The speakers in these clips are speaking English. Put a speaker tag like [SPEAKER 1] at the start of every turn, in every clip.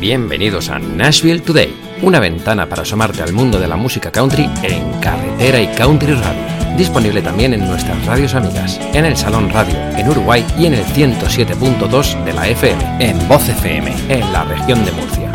[SPEAKER 1] Bienvenidos a Nashville Today, una ventana para asomarte al mundo de la música country en carretera y country radio. Disponible también en nuestras radios amigas, en el Salón Radio, en Uruguay y en el 107.2 de la FM, en Voz FM, en la región de Murcia.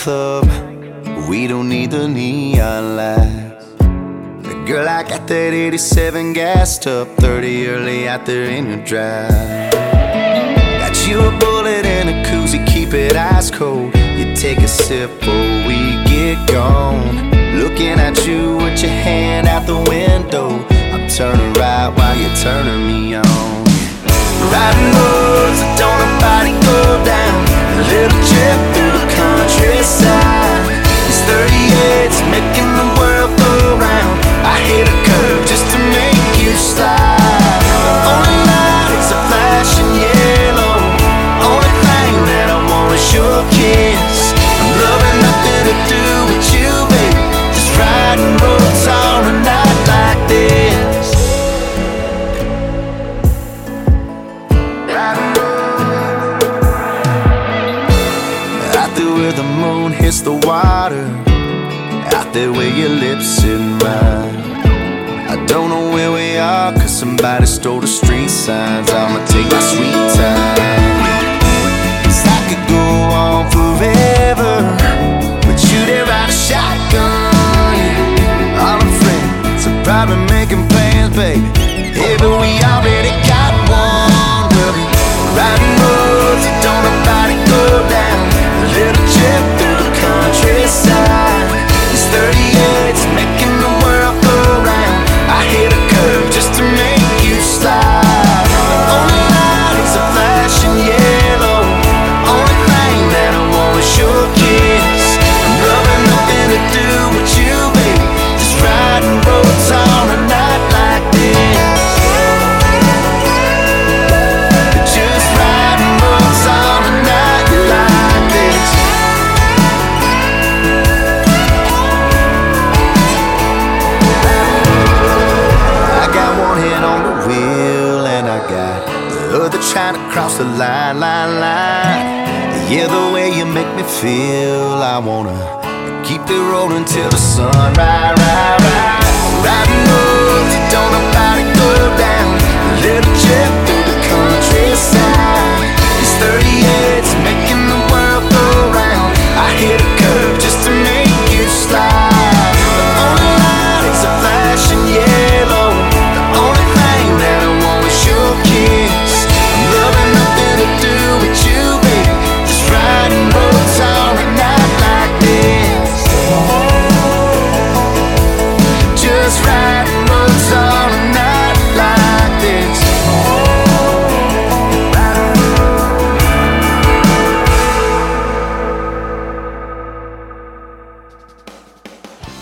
[SPEAKER 2] Club. We don't need the neon lights. Girl, I got that 87 gassed up, 30 early out there in your drive. Got you a bullet and a koozie, keep it ice cold. You take a sip before we get gone. Looking at you with your hand out the window. I'm turning right while you're turning me on. Riding roads that don't nobody go down. A little trip through countryside. These 38's making Out there where the moon hits the water. Out there where your lips in mine. I don't know where we are, cause somebody stole the street signs. I'ma take my sweet time. Cause I could go on forever. But you there ride a shotgun. yeah. All our friends are probably making plans, baby. Yeah, but we already me feel, I wanna keep it rolling till the sun rise, rise, rise. Riding that don't nobody go down. Little trip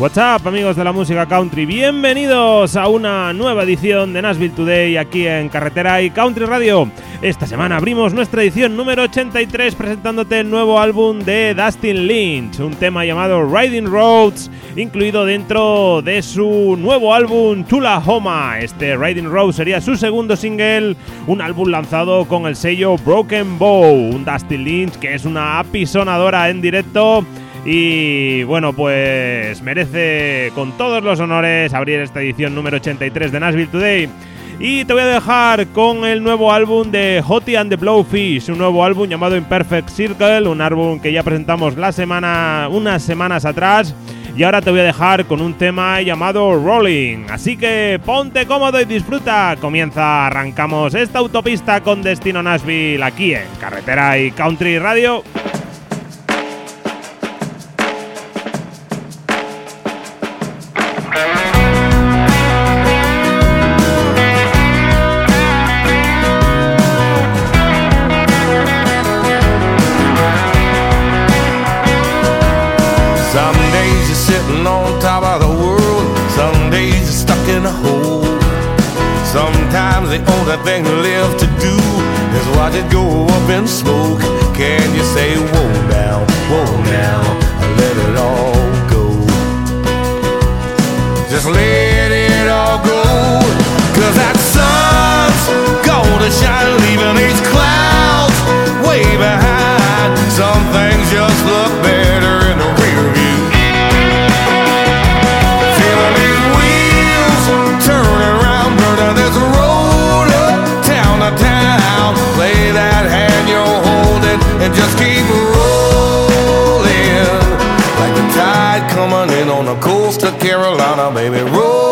[SPEAKER 3] What's up, amigos de la música country? Bienvenidos a una nueva edición de Nashville Today aquí en Carretera y Country Radio. Esta semana abrimos nuestra edición número 83 presentándote el nuevo álbum de Dustin Lynch, un tema llamado Riding Roads, incluido dentro de su nuevo álbum Tullahoma. Este Riding Roads sería su segundo single, un álbum lanzado con el sello Broken Bow, un Dustin Lynch que es una apisonadora en directo. Y bueno, pues merece con todos los honores abrir esta edición número 83 de Nashville Today. Y te voy a dejar con el nuevo álbum de Hottie and the Blowfish, un nuevo álbum llamado Imperfect Circle, un álbum que ya presentamos la semana, unas semanas atrás. Y ahora te voy a dejar con un tema llamado Rolling. Así que ponte cómodo y disfruta. Comienza, arrancamos esta autopista con destino Nashville aquí en Carretera y Country Radio.
[SPEAKER 4] It go up in smoke. Can you say, whoa now, whoa now, let it all go? Just let it all go, cause that sun's gonna shine, leaving these clouds Carolina, baby, rolling.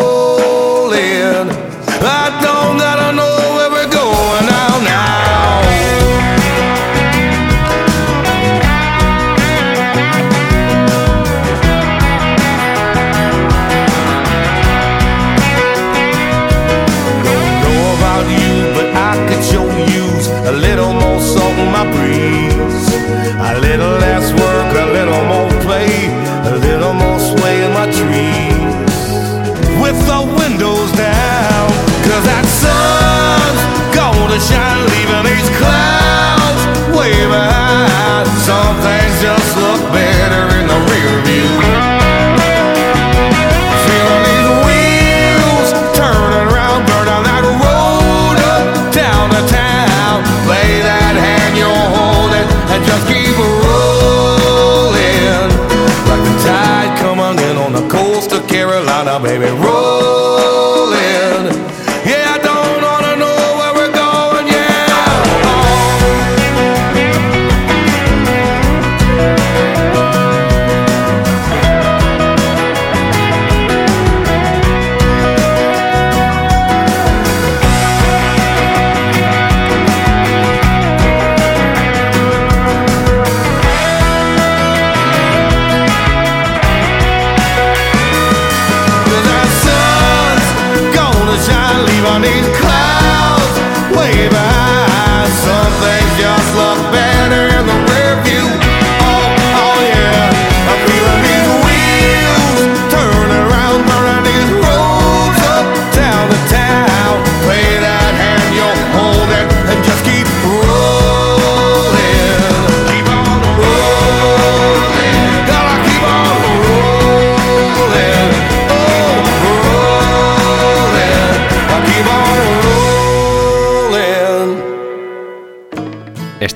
[SPEAKER 4] Baby, rolling.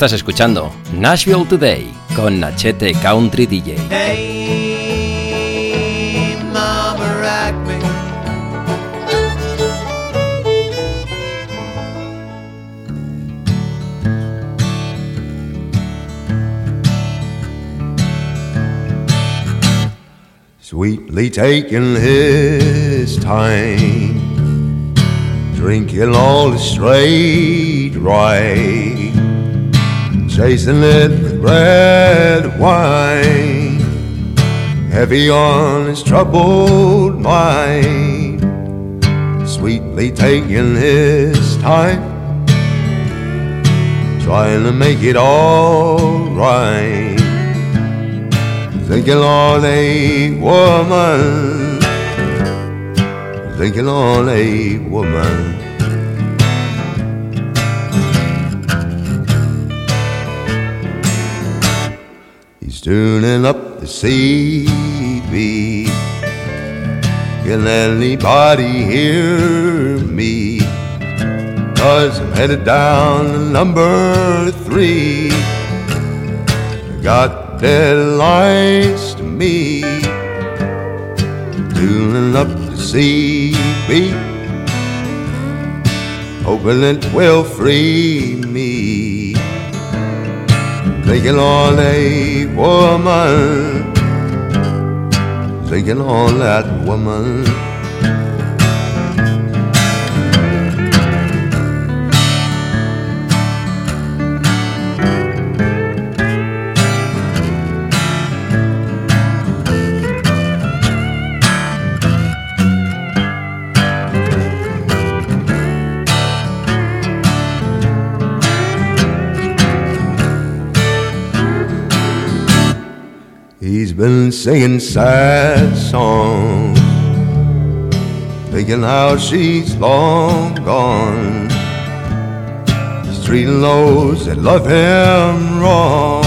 [SPEAKER 1] Estás escuchando Nashville Today con Nachete Country DJ.
[SPEAKER 5] Hey, Mama, rock me.
[SPEAKER 6] sweetly taking his time, drinking all the straight right, chasing it with red wine, heavy on his troubled mind, sweetly taking his time, trying to make it all right. Thinking on a woman, thinking on a woman. Tuning up the CB. Can anybody hear me? Cause I'm headed down to number three got deadlines to meet. Tuning up the CB, hoping it will free me. Thinking on a woman, thinking on that woman. Singing sad songs, thinking how she's long gone. He's treating those that love him wrong,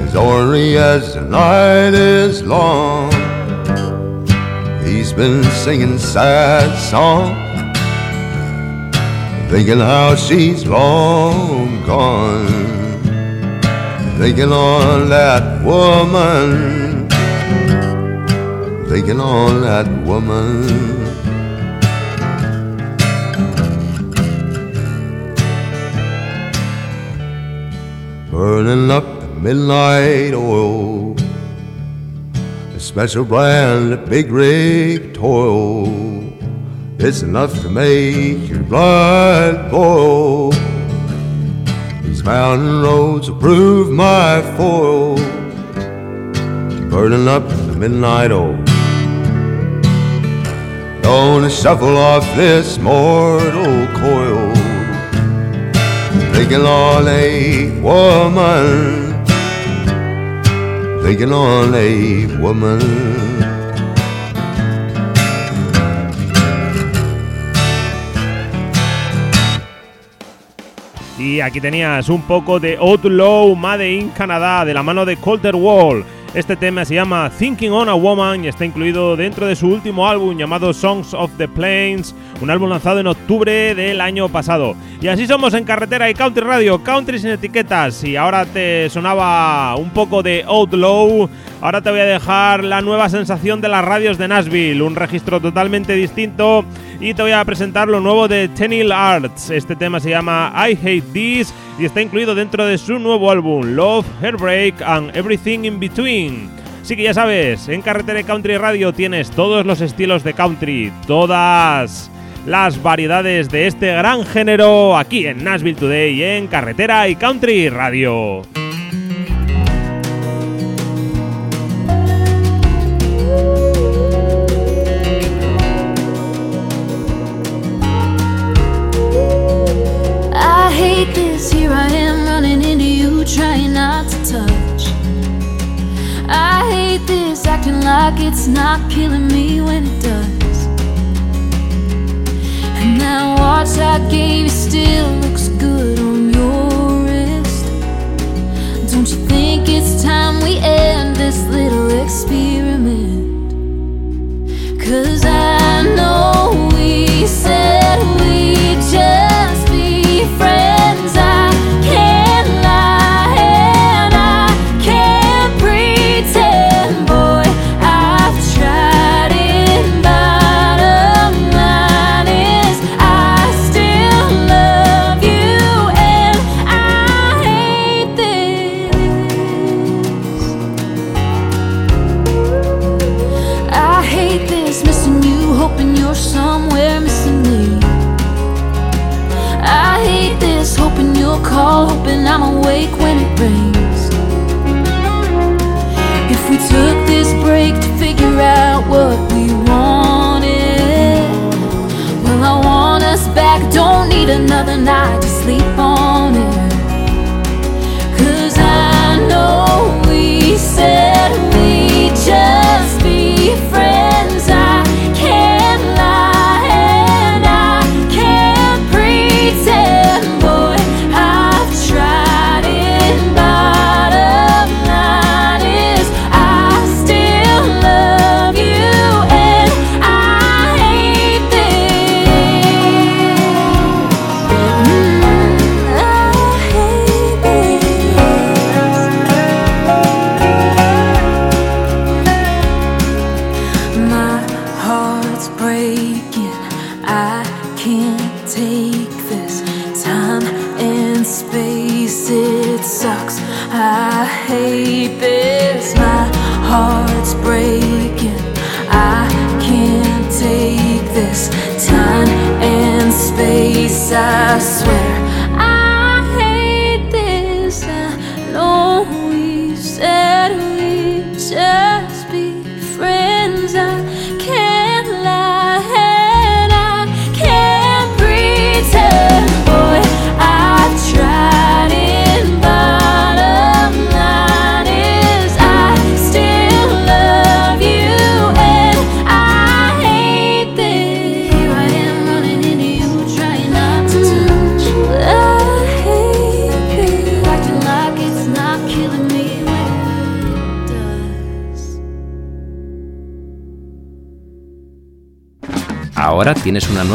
[SPEAKER 6] as ornery as the night is long. He's been singing sad songs, thinking how she's long gone thinking on that woman, thinking on that woman. Burning up the midnight oil, a special brand of big rig toil. It's enough to make your blood boil mountain roads prove my foil. Burning up the midnight oil. Gonna shuffle off this mortal coil. Thinking on a woman. Thinking on a woman.
[SPEAKER 3] Y aquí tenías un poco de Outlaw Made in Canadá de la mano de Colter Wall. Este tema se llama Thinking on a Woman y está incluido dentro de su último álbum llamado Songs of the Plains, un álbum lanzado en octubre del año pasado. Y así somos en Carretera y Country Radio, Country sin etiquetas. Y ahora te sonaba un poco de Outlaw, ahora te voy a dejar la nueva sensación de las radios de Nashville, un registro totalmente distinto y te voy a presentar lo nuevo de Tenil Arts. Este tema se llama I Hate This y está incluido dentro de su nuevo álbum Love, Heartbreak and Everything in Between. Así que ya sabes, en Carretera Country Radio tienes todos los estilos de country, todas las variedades de este gran género aquí en Nashville Today en Carretera y Country Radio.
[SPEAKER 7] Like it's not killing me when it does. And that watch I gave you still looks good on your wrist. Don't you think it's time we end this little experiment? Cause I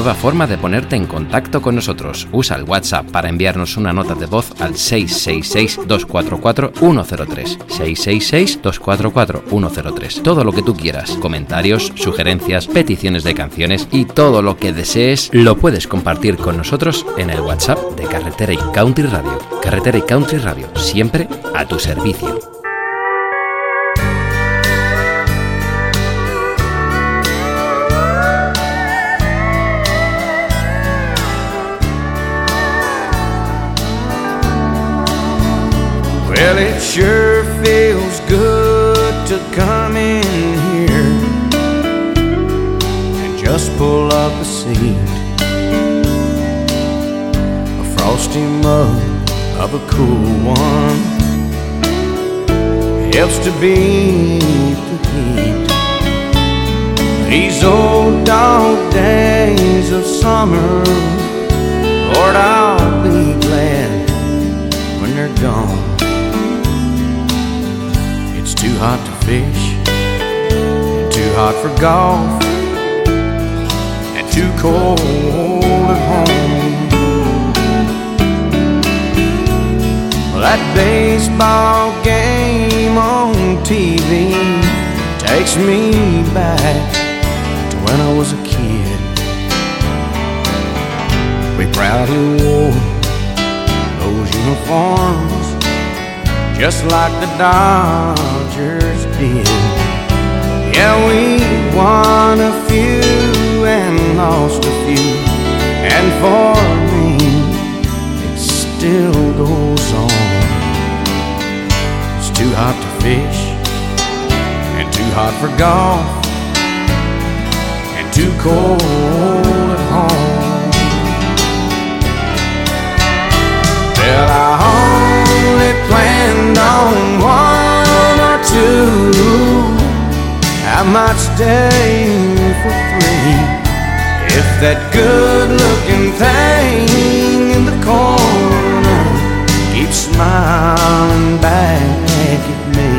[SPEAKER 1] nueva forma de ponerte en contacto con nosotros. Usa el WhatsApp para enviarnos una nota de voz al 666-244-103. 666-244-103. Todo lo que tú quieras. Comentarios, sugerencias, peticiones de canciones y todo lo que desees lo puedes compartir con nosotros en el WhatsApp de Carretera y Country Radio. Carretera y Country Radio, siempre a tu servicio.
[SPEAKER 8] Well, it sure feels good to come in here and just pull up a seat. A frosty mug of a cool one helps to beat the heat. These old dog days of summer, Lord, I'll be glad when they're gone. Too hot to fish, too hot for golf, and too cold at home. Well, that baseball game on TV takes me back to when I was a kid. We proudly wore those uniforms just like the Dodgers did. Yeah, we won a few and lost a few, and for me, it still goes on. It's too hot to fish, and too hot for golf, and too cold at home. Well, I only planned on. I might stay for three if that good looking thing in the corner keeps smiling back at me.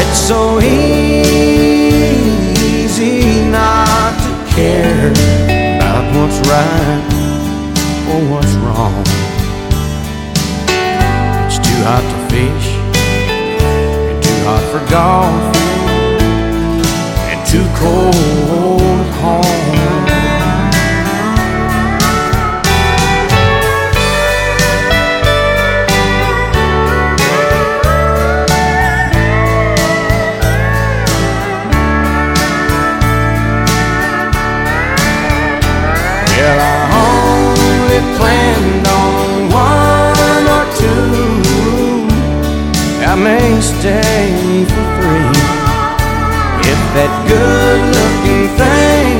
[SPEAKER 8] It's so easy not to care about what's right or what's wrong. It's too hot to fish, hot for golf, and too cold home. I may stay for three. If that good looking thing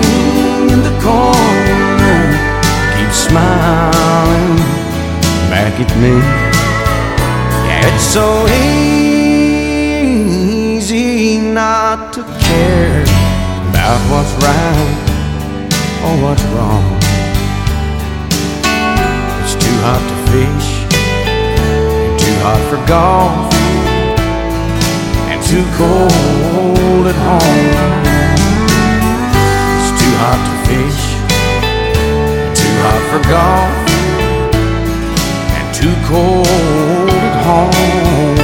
[SPEAKER 8] in the corner keeps smiling back at me. Yeah, it's so easy not to care about what's right or what's wrong. It's too hot to fish, and too hot for golf, too cold at home. It's too hot fish, too hot for golf, and too cold at home.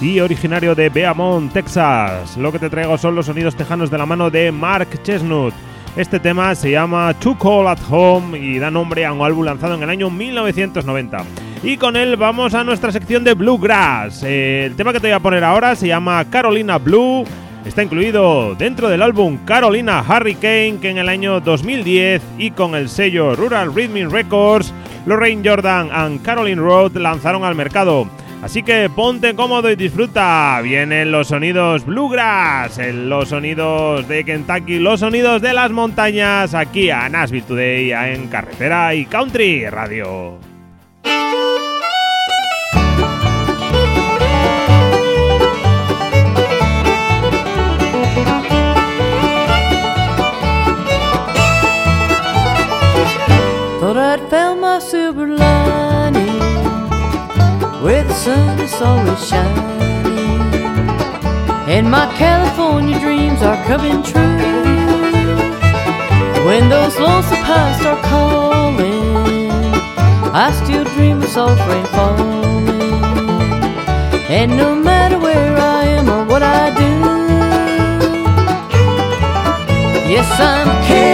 [SPEAKER 3] y originario de Beaumont, Texas. Lo que te traigo son los sonidos tejanos de la mano de Mark Chestnut. Este tema se llama Too Cold at Home y da nombre a un álbum lanzado en el año 1990. Y con él vamos a nuestra sección de Bluegrass. Eh, el tema que te voy a poner ahora se llama Carolina Blue. Está incluido dentro del álbum Carolina Hurricane que en el año 2010 y con el sello Rural Rhythm Records, Lorraine Jordan and Caroline Road lanzaron al mercado. Así que ponte cómodo y disfruta. Vienen los sonidos bluegrass, los sonidos de Kentucky, los sonidos de las montañas aquí a Nashville Today en Carretera y Country Radio.
[SPEAKER 7] The sun is always shining, and my California dreams are coming true. When those lonesome pines start calling, I still dream of soft rain falling, and no matter where I am or what I do. Yes, I'm Carolina,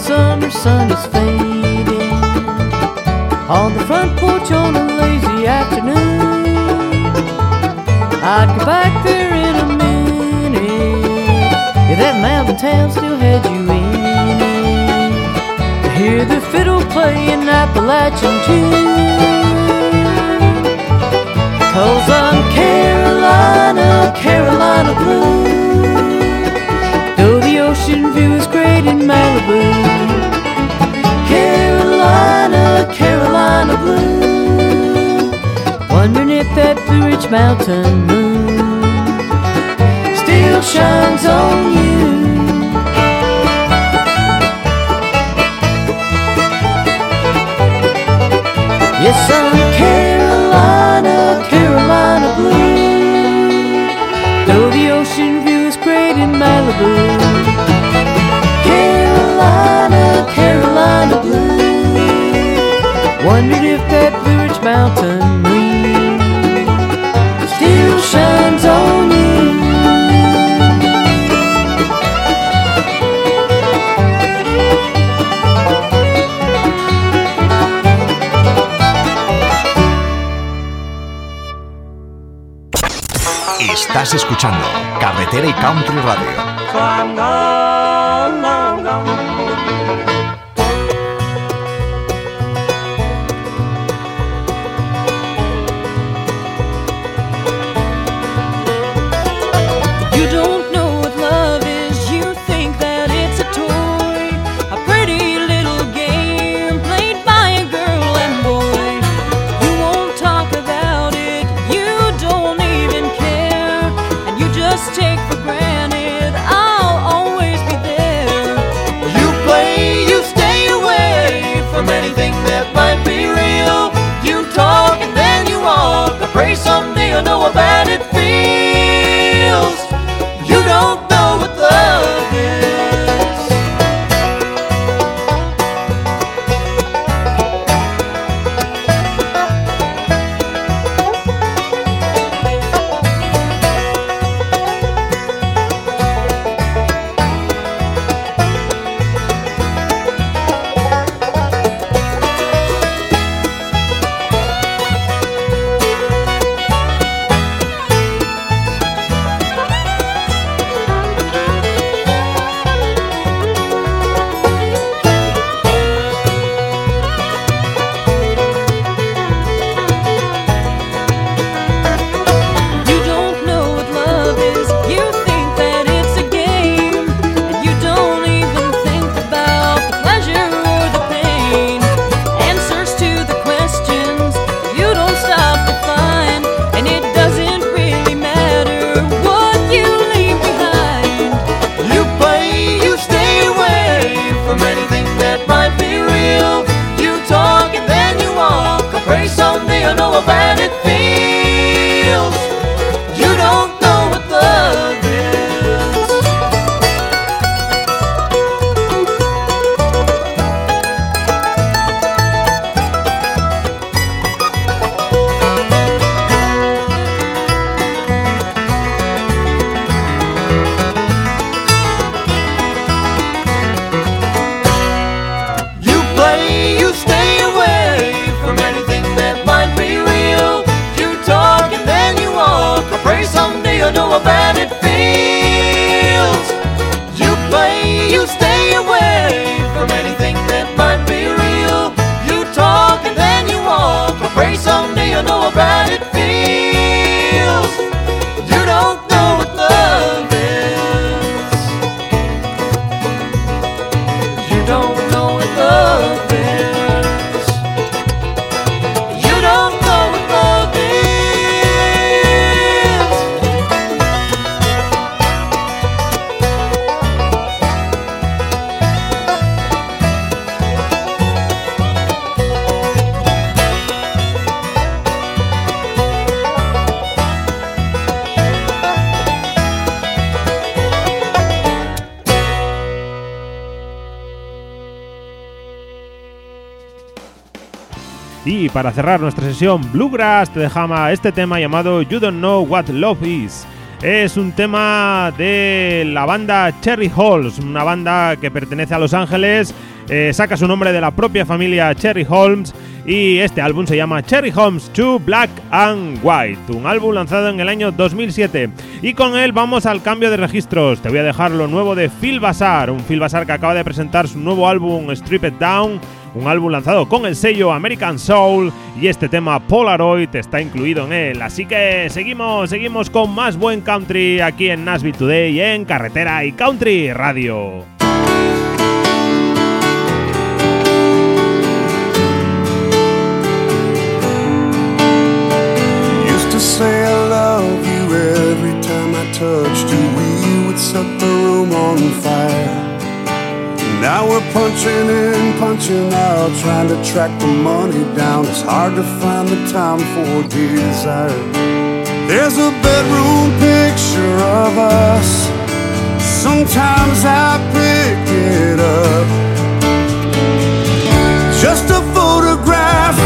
[SPEAKER 7] summer sun is fading on the front porch on a lazy afternoon. I'd go back there in a minute if that mountain town still had you in it. To hear the fiddle play an Appalachian tune. Cause I'm Carolina, Carolina blue. Ocean view is great in Malibu. Carolina, Carolina blue. Wondering if that Blue Ridge Mountain moon still shines on you. Yes, I'm Carolina, Carolina blue. Though the ocean view is great in Malibu.
[SPEAKER 9] Escuchando Carretera y Country Radio.
[SPEAKER 3] Para cerrar nuestra sesión Bluegrass te dejamos este tema llamado You Don't Know What Love Is. Es un tema de la banda Cherry Halls, una banda que pertenece a Los Ángeles, eh, saca su nombre de la propia familia Cherry Holmes y este álbum se llama Cherry Holmes 2 Black and White, un álbum lanzado en el año 2007. Y con él vamos al cambio de registros. Te voy a dejar lo nuevo de Phil Bassar, un Phil Bassar que acaba de presentar su nuevo álbum Strip It Down un álbum lanzado con el sello American Soul y este tema Polaroid está incluido en él. Así que seguimos, seguimos con más buen country aquí en Nashville Today en Carretera y Country Radio.
[SPEAKER 10] You every time I touched you. We would set the room on fire. Now we're punching in, punching out, trying to track the money down. It's hard to find the time for desire. There's a bedroom picture of us. Sometimes I pick it up. Just a photograph,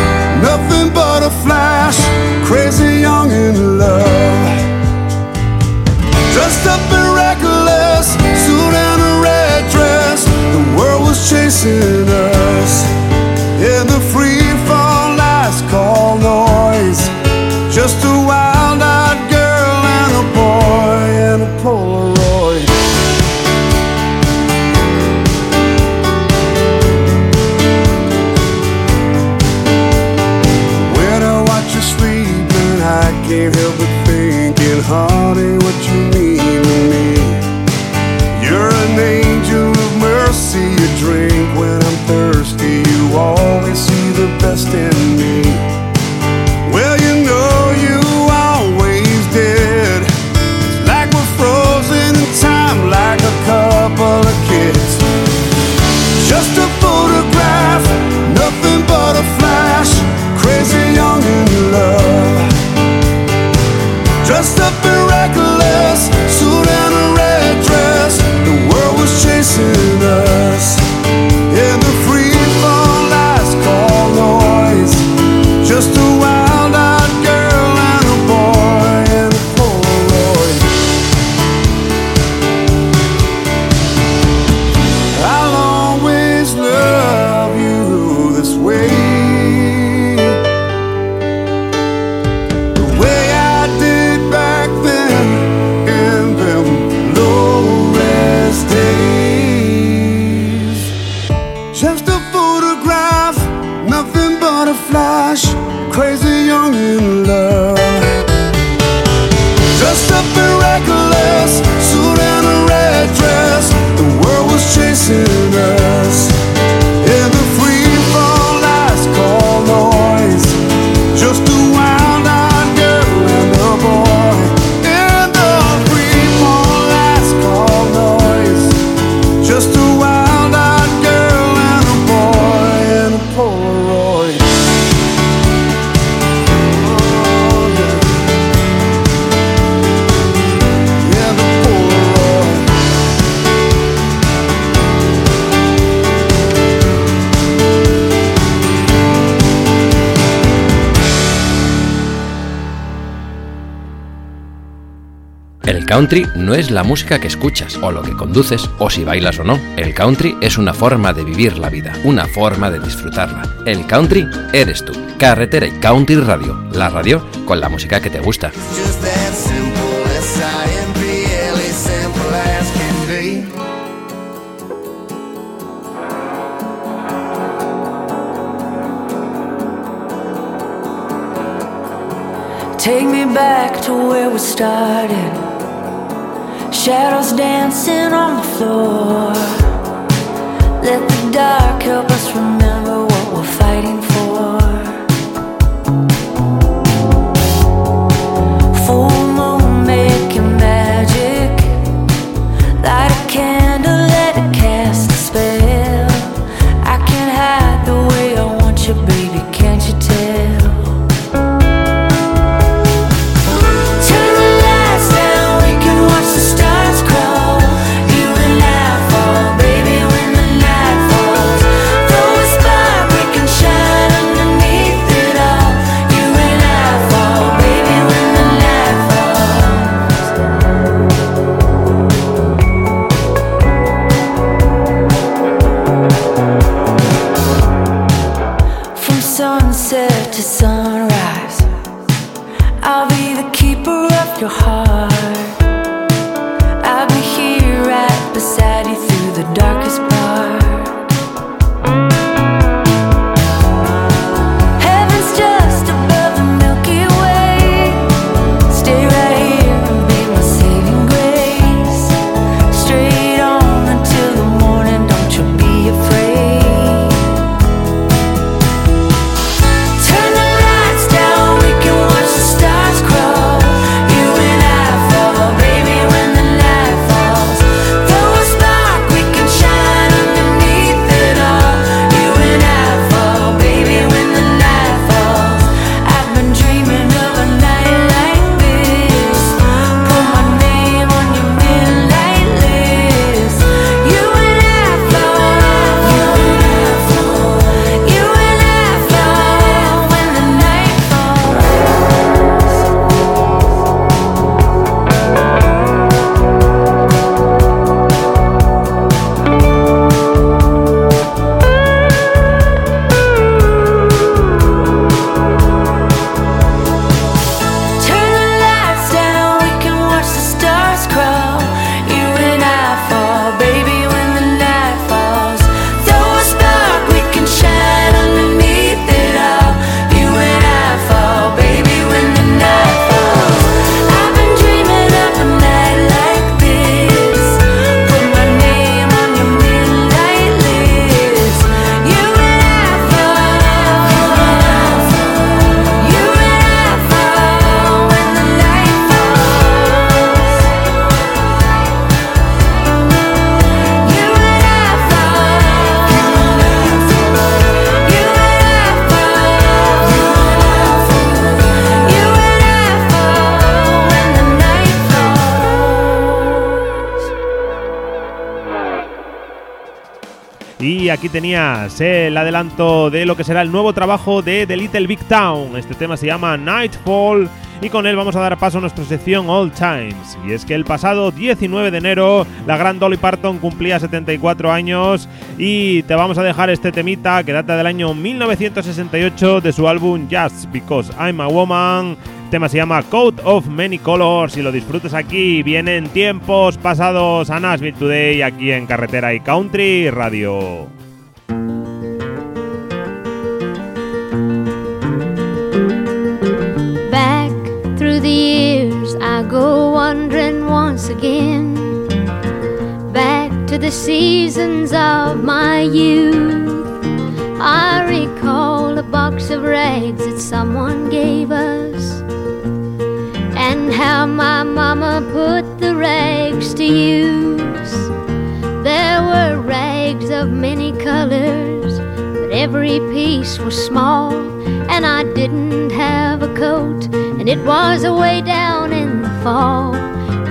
[SPEAKER 10] nothing but a flash. Crazy young young in love. Dressed up and reckless, suit and a red dress. The world was chasing us
[SPEAKER 1] country no es la música que escuchas o lo que conduces o si bailas o no. El country es una forma de vivir la vida, una forma de disfrutarla. El country eres tú. Carretera y Country Radio, la radio con la música que te gusta.
[SPEAKER 11] Take me back to where we started. Shadows dancing on the floor. Let the dark help us remember
[SPEAKER 3] Y aquí tenías el adelanto de lo que será el nuevo trabajo de The Little Big Town. Este tema se llama Nightfall y con él vamos a dar paso a nuestra sección All Times. Y es que el pasado 19 de enero la gran Dolly Parton cumplía 74 años y te vamos a dejar este temita que data del año 1968 de su álbum Just Because I'm a Woman. El tema se llama Coat of Many Colors y lo disfrutes aquí. Vienen tiempos pasados a Nashville Today aquí en Carretera y Country Radio.
[SPEAKER 12] Once again. Back to the seasons of my youth. I recall a box of rags that someone gave us. And how my mama put the rags to use. There were rags of many colors, but every piece was small. And I didn't have a coat, and it was away down in the fall.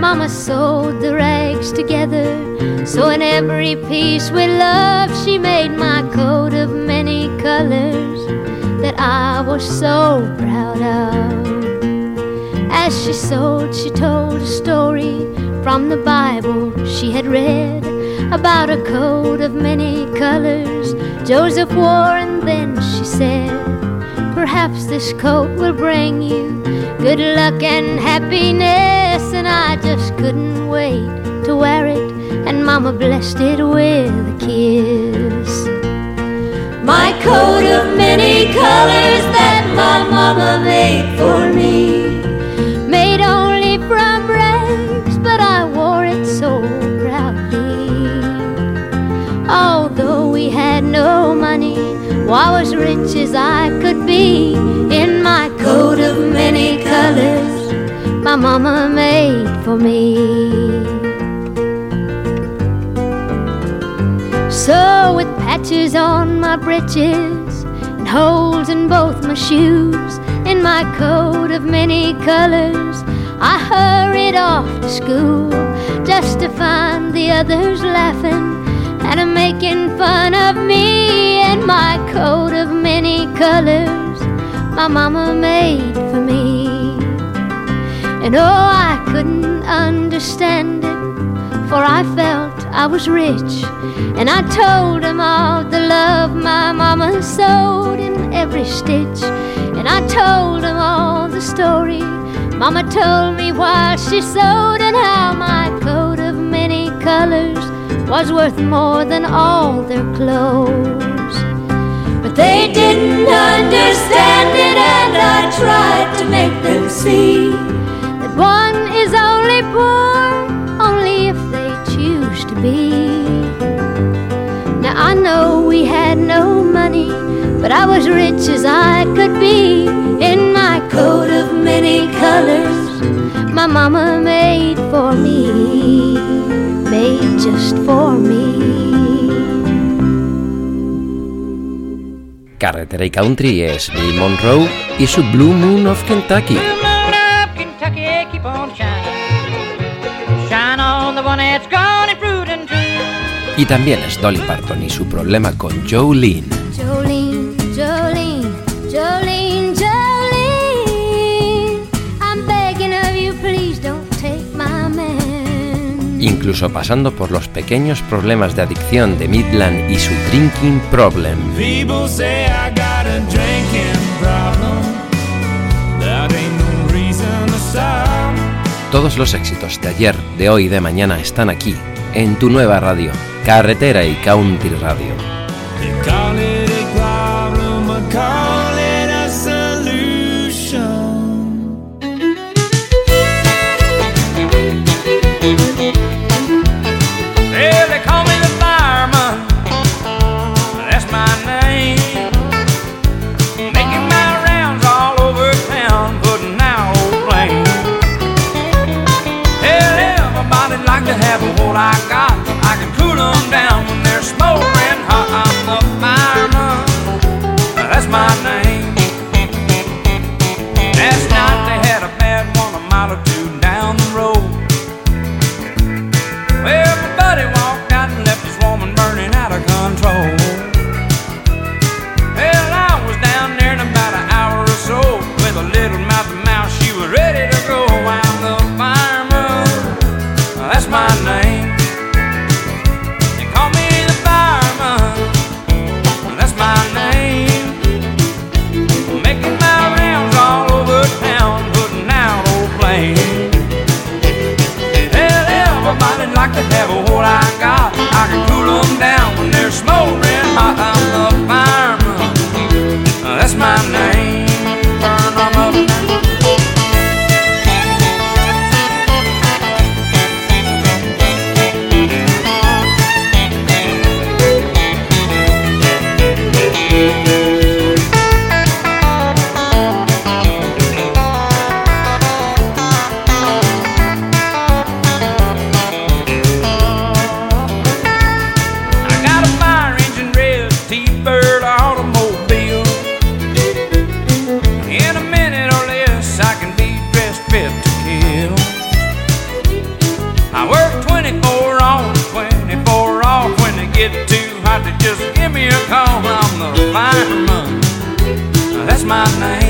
[SPEAKER 12] Mama sewed the rags together, so in every piece with love, she made my coat of many colors that I was so proud of. As she sewed, she told a story from the Bible she had read about a coat of many colors Joseph wore, and then she said, Perhaps this coat will bring you good luck and happiness. And I just couldn't wait to wear it, and Mama blessed it with a kiss. My coat of many colors that my mama made for me. Made only from rags, but I wore it so proudly. Although we had no money, I was rich as I could be. In my coat of many colors, my mama made for me. So, with patches on my breeches and holes in both my shoes, in my coat of many colors, I hurried off to school just to find the others laughing and making fun of me and my coat of many colors my mama made. And oh, I couldn't understand it, for I felt I was rich. And I told him all the love my mama sewed in every stitch. And I told him all the story Mama told me while she sewed and how my coat of many colors was worth more than all their clothes. But they didn't understand it, and I tried to make them see one is only poor only if they choose to be. Now I know we had no money, but I was rich as I could be in my coat of many colors. My mama made for me, made just for me.
[SPEAKER 13] Carretera y Country es Bill Monroe y su Blue Moon of Kentucky.
[SPEAKER 9] Kentucky,
[SPEAKER 13] Y también es Dolly Parton y su problema con Jolene.
[SPEAKER 12] Jolene, Jolene, Jolene, Jolene. I'm begging of you, please don't take my man.
[SPEAKER 13] Incluso pasando por los pequeños problemas de adicción de Midland y su Drinking Problem.
[SPEAKER 4] People say I got a drinking problem. That ain't no reason to stop.
[SPEAKER 13] Todos los éxitos de ayer, de hoy y de mañana están aquí, en tu nueva radio, Carretera y Country Radio.
[SPEAKER 4] My name.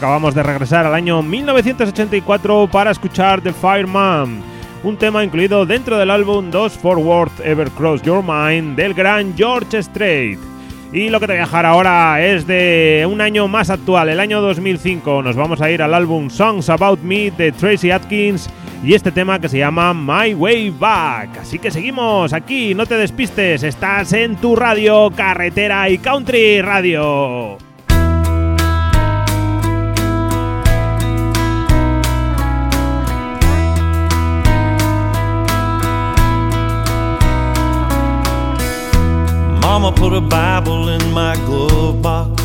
[SPEAKER 3] Acabamos de regresar al año 1984 para escuchar The Fireman, un tema incluido dentro del álbum Dos Forward Ever Cross Your Mind del gran George Strait. Y lo que te voy a dejar ahora es de un año más actual, el año 2005. Nos vamos a ir al álbum Songs About Me de Tracy Atkins y este tema que se llama My Way Back. Así que seguimos aquí, no te despistes, estás en tu radio, carretera y country radio.
[SPEAKER 8] Mama put a Bible in my glove box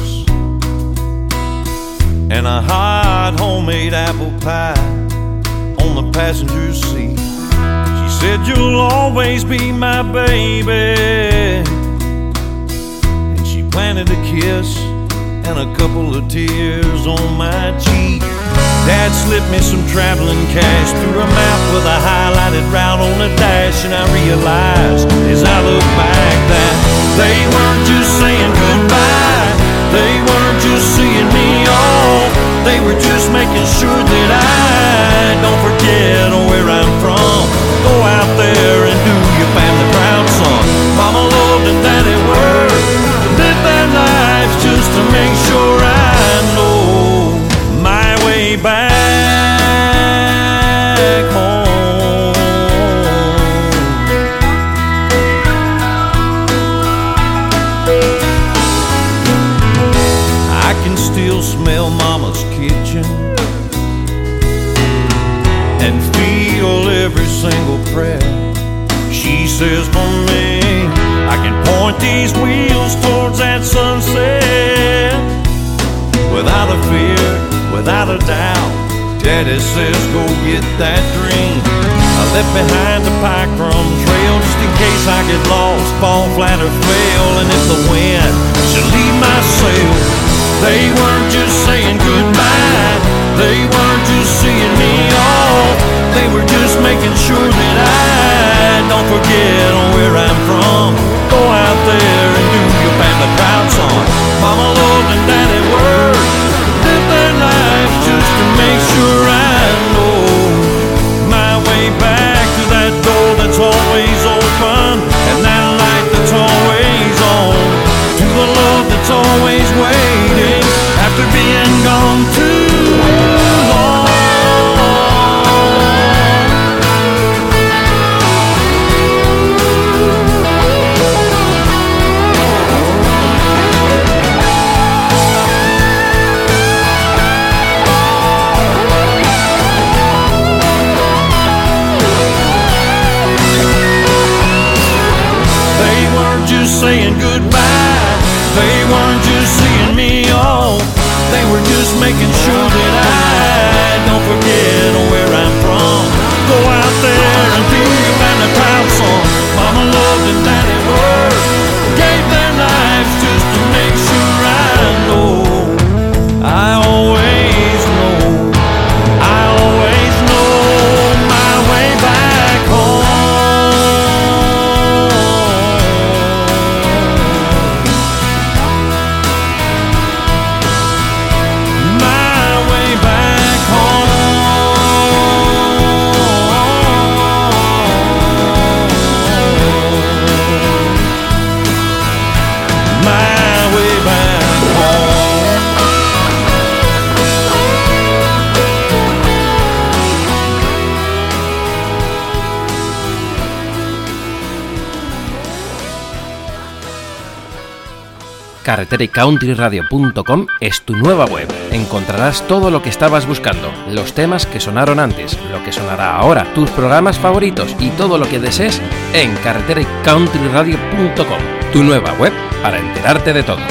[SPEAKER 8] and a hot homemade apple pie on the passenger seat. She Said you'll always be my baby. And she planted a kiss and a couple of tears on my cheek. Dad slipped me some traveling cash through a map with a highlighted route on the dash, and I realized as I look back that they weren't just saying goodbye, they weren't just seeing me off, they were just making sure that I don't forget where I'm from. Go out there and do your family proud, son. Mama says for me. I can point these wheels towards that sunset without a fear, without a doubt. Daddy says, go get that dream. I left behind the pike rum trail just in case I get lost, fall flat or fail. And if the wind should leave my sail, they weren't just saying goodbye. They weren't just seeing me off. They were just making sure that I don't forget where I'm from. Go out there and do your family proud, son. Mama loved and daddy worked.
[SPEAKER 1] countryradio.com es tu nueva web. Encontrarás todo lo que estabas buscando, los temas que sonaron antes, lo que sonará ahora, tus programas favoritos y todo lo que desees en countryradio.com. Tu nueva web para enterarte de todo.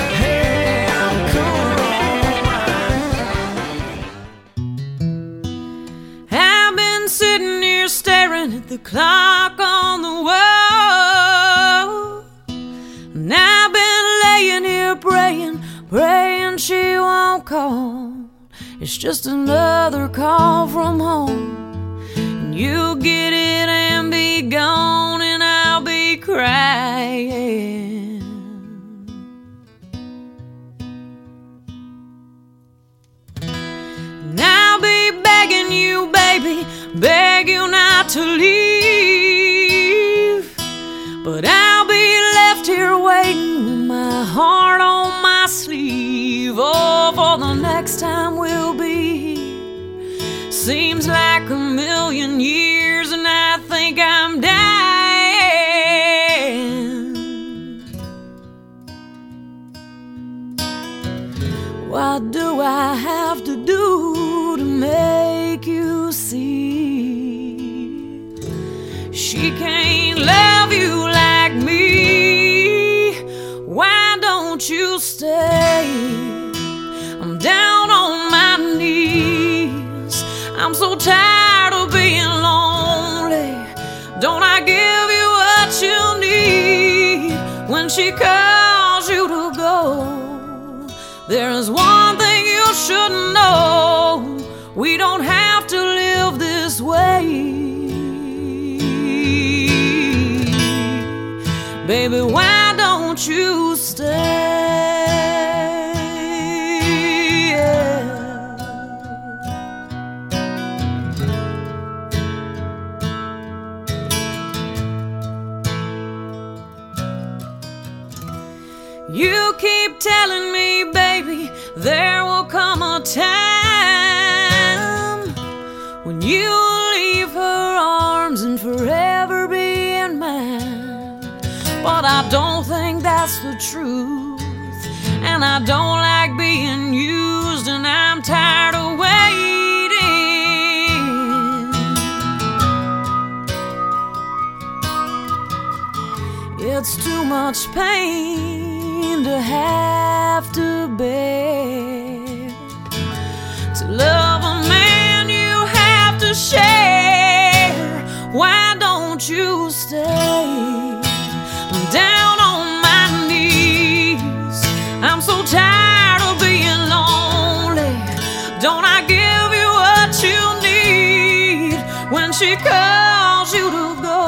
[SPEAKER 7] Call. It's just another call from home. And you'll get it and be gone, and I'll be crying. And I'll be begging you, baby, beg you not to leave. But I'll be left here waiting with my heart on my sleeve. Oh, for the next time we'll be. Seems like a million years, and I think I'm dying. What do I have to do to make you see? She can't love you like me. Why don't you stay? down on my knees. I'm so tired of being lonely. Don't I give you what you need when she calls you to go? There is one. That's the truth, and I don't like being used, and I'm tired of waiting. It's too much pain to have to bear. To love a man you have to share. Why don't you stay? She calls you to go?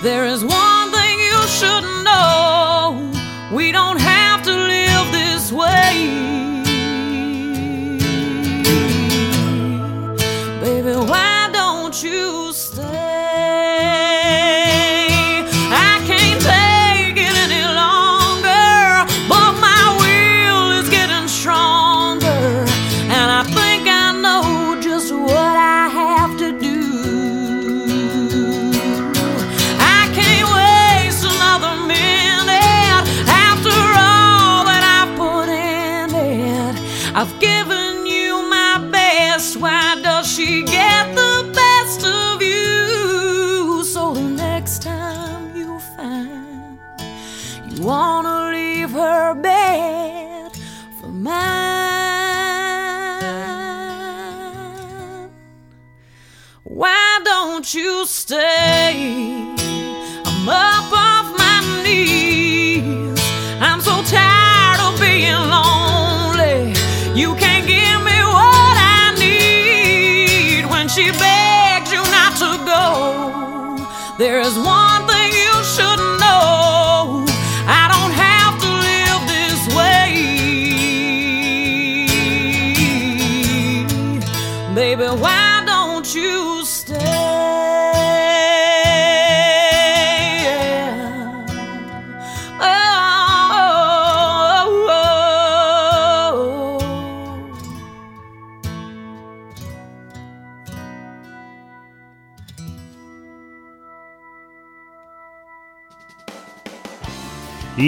[SPEAKER 7] There is one stay?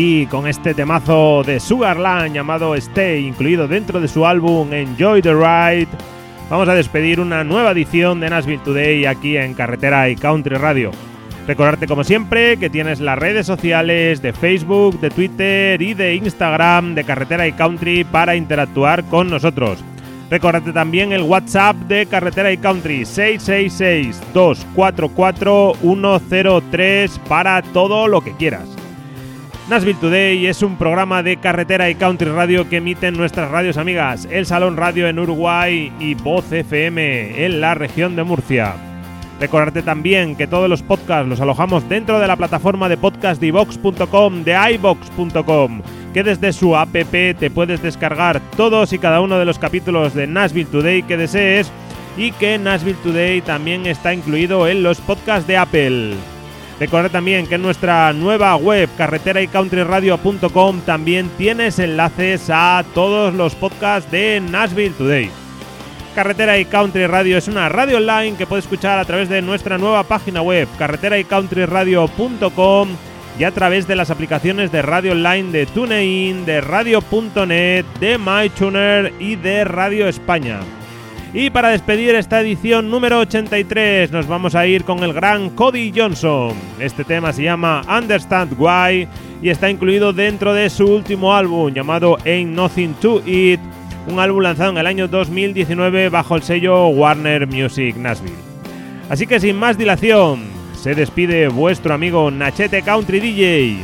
[SPEAKER 3] Y con este temazo de Sugarland llamado Stay, incluido dentro de su álbum Enjoy the Ride, vamos a despedir una nueva edición de Nashville Today aquí en Carretera y Country Radio. Recordarte como siempre que tienes las redes sociales de Facebook, de Twitter y de Instagram de Carretera y Country para interactuar con nosotros. Recordarte también el WhatsApp de Carretera y Country 666-244-103 para todo lo que quieras. Nashville Today es un programa de carretera y country radio que emiten nuestras radios amigas, El Salón Radio en Uruguay y Voz FM en la región de Murcia. Recordarte también que todos los podcasts los alojamos dentro de la plataforma de podcast de iVox.com, de iVox.com, que desde su app te puedes descargar todos y cada uno de los capítulos de Nashville Today que desees y que Nashville Today también está incluido en los podcasts de Apple. Recuerda también que en nuestra nueva web carretera y countryradio.com también tienes enlaces a todos los podcasts de Nashville Today. Carretera y Country Radio es una radio online que puedes escuchar a través de nuestra nueva página web carretera y countryradio.com y a través de las aplicaciones de radio online de TuneIn, de radio.net, de MyTuner y de Radio España. Y para despedir esta edición número 83 nos vamos a ir con el gran Cody Johnson. Este tema se llama Understand Why y está incluido dentro de su último álbum llamado Ain't Nothing to It, un álbum lanzado en el año 2019 bajo el sello Warner Music Nashville. Así que sin más dilación, se despide vuestro amigo Nachete Country DJ.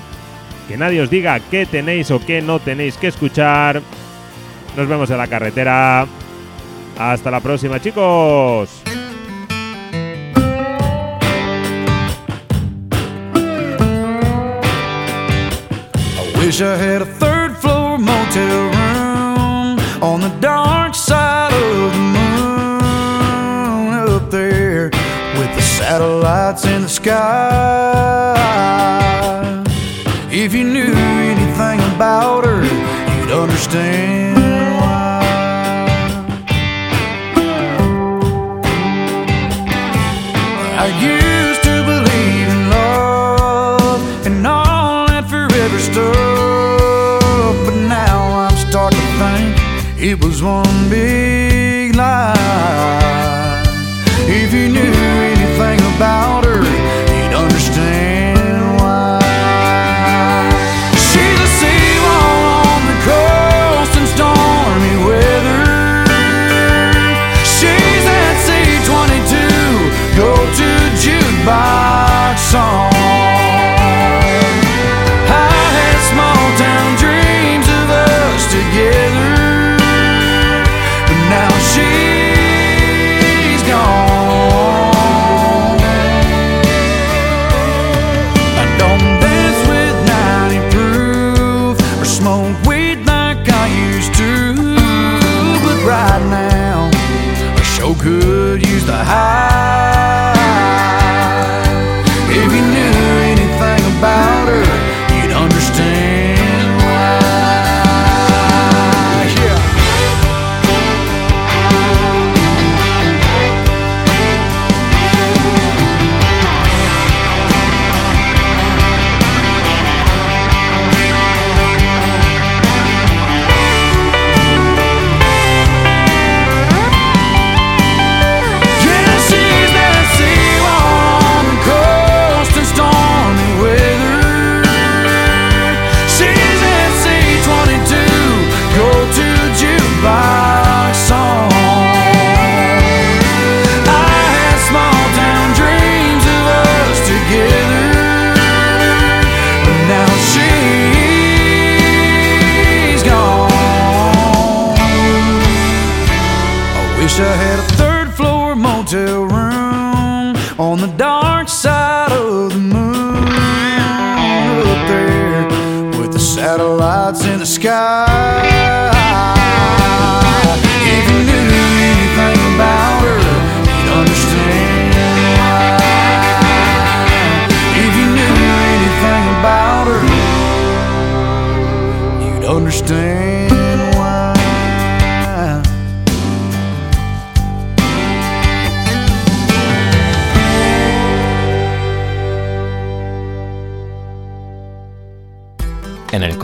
[SPEAKER 3] que nadie os diga qué tenéis o qué no tenéis que escuchar. Nos vemos en la carretera. Hasta la próxima, chicos.
[SPEAKER 8] Wish I had a third floor motel room on the dark side of the moon up there with the satellites in the sky. If you knew anything about her, you'd understand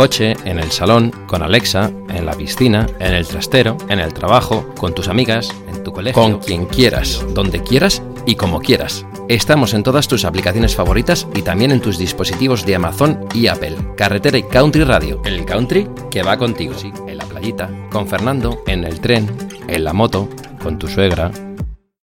[SPEAKER 1] coche, en el salón, con Alexa, en la piscina, en el trastero, en el trabajo, con tus amigas, en tu colegio, con quien quieras, donde quieras y como quieras. Estamos en todas tus aplicaciones favoritas y también en tus dispositivos de Amazon y Apple. Carretera y Country Radio. El country que va contigo. En la playita, con Fernando, en el tren, en la moto, con tu suegra,